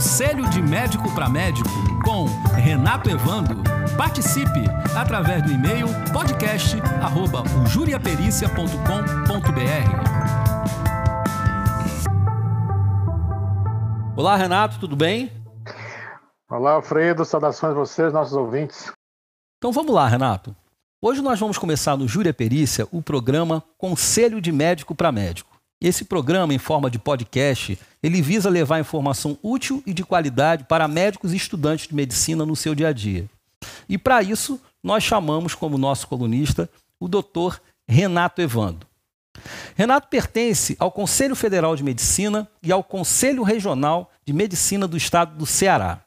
Conselho de Médico para Médico com Renato Evando. Participe através do e-mail podcast@juriapericia.com.br. Olá, Renato, tudo bem? Olá, Alfredo, saudações a vocês, nossos ouvintes. Então vamos lá, Renato. Hoje nós vamos começar no Júria Perícia o programa Conselho de Médico para Médico. Esse programa, em forma de podcast, ele visa levar informação útil e de qualidade para médicos e estudantes de medicina no seu dia a dia. E para isso, nós chamamos como nosso colunista o doutor Renato Evando. Renato pertence ao Conselho Federal de Medicina e ao Conselho Regional de Medicina do Estado do Ceará.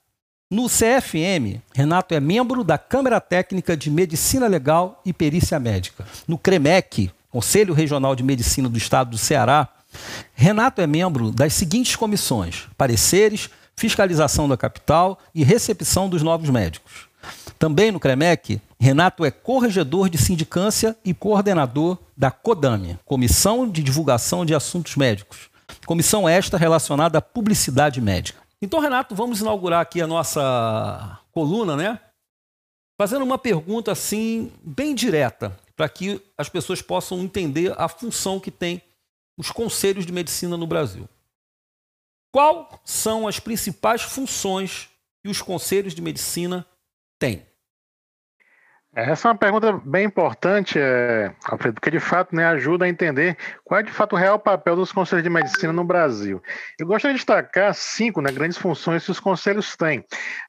No CFM, Renato é membro da Câmara Técnica de Medicina Legal e Perícia Médica. No CREMEC, Conselho Regional de Medicina do Estado do Ceará, Renato é membro das seguintes comissões: pareceres, fiscalização da capital e recepção dos novos médicos. Também no CREMEC, Renato é corregedor de sindicância e coordenador da CODAME, Comissão de Divulgação de Assuntos Médicos. Comissão esta relacionada à publicidade médica. Então, Renato, vamos inaugurar aqui a nossa coluna, né? Fazendo uma pergunta assim, bem direta para que as pessoas possam entender a função que tem os conselhos de medicina no Brasil. Quais são as principais funções que os conselhos de medicina têm? Essa é uma pergunta bem importante, é, Alfredo, porque de fato né, ajuda a entender qual é de fato o real papel dos conselhos de medicina no Brasil. Eu gostaria de destacar cinco né, grandes funções que os conselhos têm.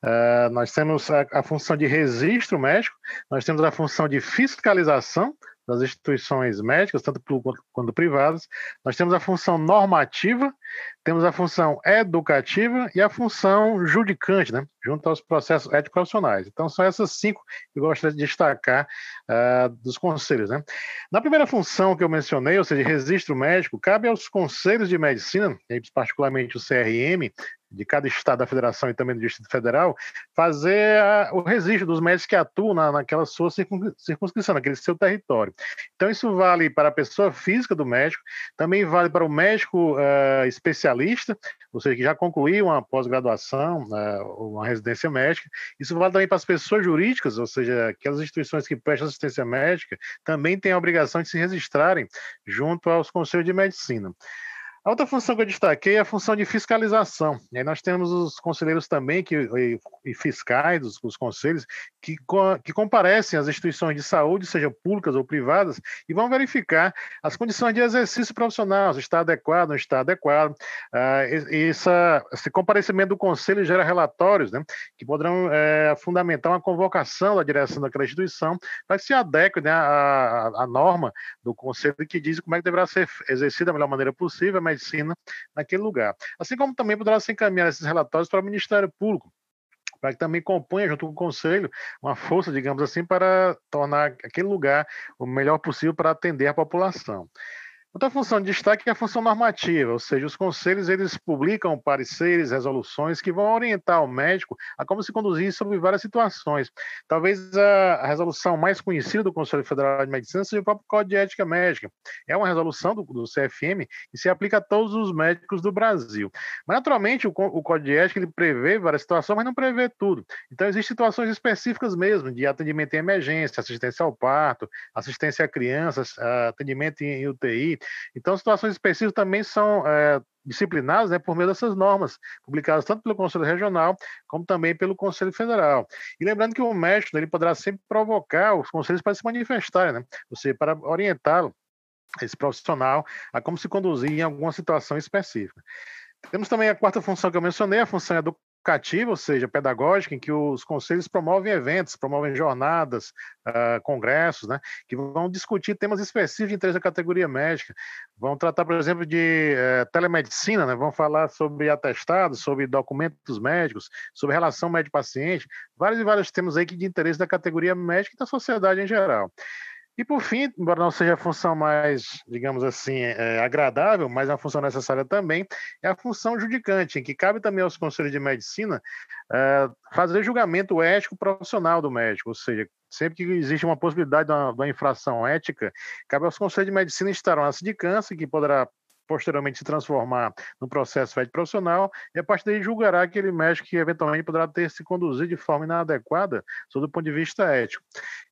Uh, nós temos a, a função de registro médico, nós temos a função de fiscalização, das instituições médicas, tanto públicas quanto privadas. Nós temos a função normativa, temos a função educativa e a função judicante, né, junto aos processos ético-profissionais. Então, são essas cinco que eu gostaria de destacar uh, dos conselhos. Né. Na primeira função que eu mencionei, ou seja, registro médico, cabe aos conselhos de medicina, particularmente o CRM, de cada estado da federação e também do Distrito Federal, fazer a, o registro dos médicos que atuam na, naquela sua circunscrição, naquele seu território. Então, isso vale para a pessoa física do médico, também vale para o médico uh, especialista, ou seja, que já concluiu uma pós-graduação, uh, uma residência médica. Isso vale também para as pessoas jurídicas, ou seja, aquelas instituições que prestam assistência médica, também têm a obrigação de se registrarem junto aos conselhos de medicina. A outra função que eu destaquei é a função de fiscalização. E aí nós temos os conselheiros também que, e, fiscais, os, os conselhos, que, que comparecem às instituições de saúde, sejam públicas ou privadas, e vão verificar as condições de exercício profissional, se está adequado, não está adequado. Ah, essa, esse comparecimento do conselho gera relatórios né, que poderão é, fundamentar uma convocação da direção daquela instituição para que se adeque né, à, à norma do conselho que diz como é que deverá ser exercida da melhor maneira possível, mas medicina naquele lugar. Assim como também poderá se encaminhar esses relatórios para o Ministério Público, para que também componha, junto com o Conselho, uma força, digamos assim, para tornar aquele lugar o melhor possível para atender a população. Outra função de destaque é a função normativa, ou seja, os conselhos eles publicam pareceres, resoluções que vão orientar o médico a como se conduzir sobre várias situações. Talvez a, resolução mais conhecida do Conselho Federal de Medicina seja o próprio Código de Ética Médica. É uma resolução do, do CFM e se aplica a todos os médicos do Brasil. Mas, naturalmente, o, o Código de Ética ele prevê várias situações, mas não prevê tudo. Então, existem situações específicas mesmo, de atendimento em emergência, assistência ao parto, assistência a crianças, atendimento em UTI, então, situações específicas também são é, disciplinadas né, por meio dessas normas, publicadas tanto pelo Conselho Regional como também pelo Conselho Federal. E lembrando que o médico ele poderá sempre provocar os conselhos para se manifestarem, né, ou seja, para orientá-lo, esse profissional, a como se conduzir em alguma situação específica. Temos também a quarta função que eu mencionei, a função educativa, ou seja, pedagógica, em que os conselhos promovem eventos, promovem jornadas, uh, congressos, né, que vão discutir temas específicos de interesse da categoria médica. Vão tratar, por exemplo, de uh, telemedicina, né, vão falar sobre atestados, sobre documentos médicos, sobre relação médico-paciente, vários e vários temas aí que de interesse da categoria médica e da sociedade em geral. E por fim, embora não seja a função mais, digamos assim, é, agradável, mas é uma função necessária também, é a função judicante, em que cabe também aos conselhos de medicina é, fazer julgamento ético profissional do médico, ou seja, sempre que existe uma possibilidade de uma, de uma infração ética, cabe aos conselhos de medicina estarão na sindicância, que poderá posteriormente se transformar no processo ético profissional, e a partir daí julgará aquele médico que eventualmente poderá ter se conduzido de forma inadequada sob o ponto de vista ético.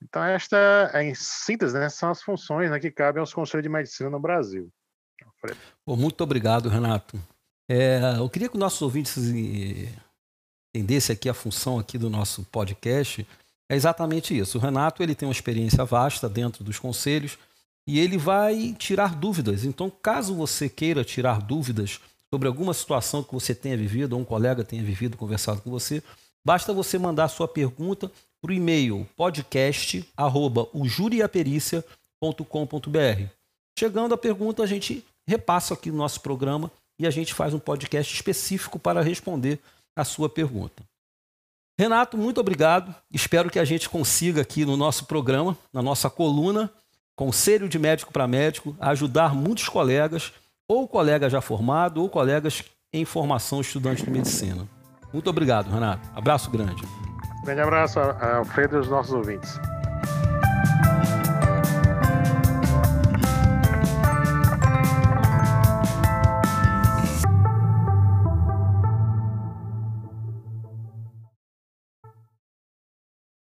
Então, esta, em síntese, né, são as funções né, que cabem aos conselhos de medicina no Brasil. Pô, muito obrigado, Renato. É, eu queria que os nossos ouvintes entendessem aqui a função aqui do nosso podcast. É exatamente isso. O Renato ele tem uma experiência vasta dentro dos conselhos e ele vai tirar dúvidas. Então, caso você queira tirar dúvidas sobre alguma situação que você tenha vivido ou um colega tenha vivido, conversado com você, basta você mandar sua pergunta para o e-mail podcast@ujuriapericia.com.br. Chegando a pergunta, a gente repassa aqui no nosso programa e a gente faz um podcast específico para responder a sua pergunta. Renato, muito obrigado. Espero que a gente consiga aqui no nosso programa, na nossa coluna, Conselho de Médico para Médico, ajudar muitos colegas, ou colega já formado, ou colegas em formação estudantes de medicina. Muito obrigado, Renato. Abraço grande. Grande abraço, Alfredo e os nossos ouvintes.